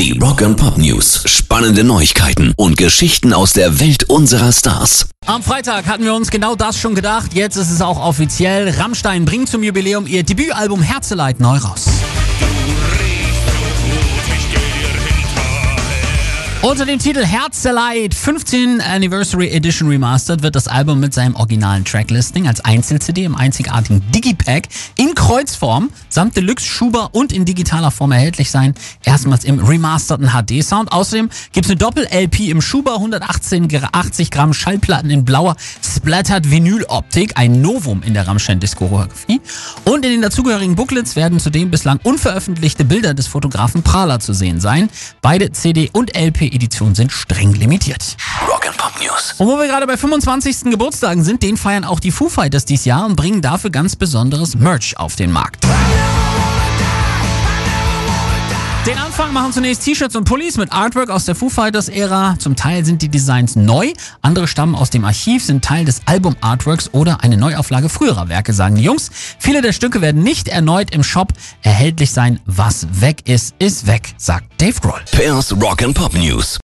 Die Rock and Pop News. Spannende Neuigkeiten und Geschichten aus der Welt unserer Stars. Am Freitag hatten wir uns genau das schon gedacht. Jetzt ist es auch offiziell. Rammstein bringt zum Jubiläum ihr Debütalbum Herzeleid neu raus. Unter dem Titel Herzeleid 15 Anniversary Edition Remastered wird das Album mit seinem originalen Tracklisting als Einzel-CD im einzigartigen Digipack in Kreuzform samt Deluxe Schuber und in digitaler Form erhältlich sein. Erstmals im remasterten HD-Sound. Außerdem gibt es eine Doppel-LP im Schuber, 118 80 Gramm Schallplatten in blauer Splattered Vinyl-Optik, ein Novum in der Rammstein-Diskografie. Und in den dazugehörigen Booklets werden zudem bislang unveröffentlichte Bilder des Fotografen Prahler zu sehen sein. Beide CD und LP Editionen sind streng limitiert. Rock and Pop News. Und wo wir gerade bei 25. Geburtstagen sind, den feiern auch die Foo Fighters dieses Jahr und bringen dafür ganz besonderes Merch auf den Markt. Den Anfang machen zunächst T-Shirts und Pullis mit Artwork aus der Foo Fighters Ära. Zum Teil sind die Designs neu, andere stammen aus dem Archiv, sind Teil des Album Artworks oder eine Neuauflage früherer Werke, sagen die Jungs. Viele der Stücke werden nicht erneut im Shop erhältlich sein. Was weg ist, ist weg, sagt Dave Grohl. Pairs Rock and Pop News.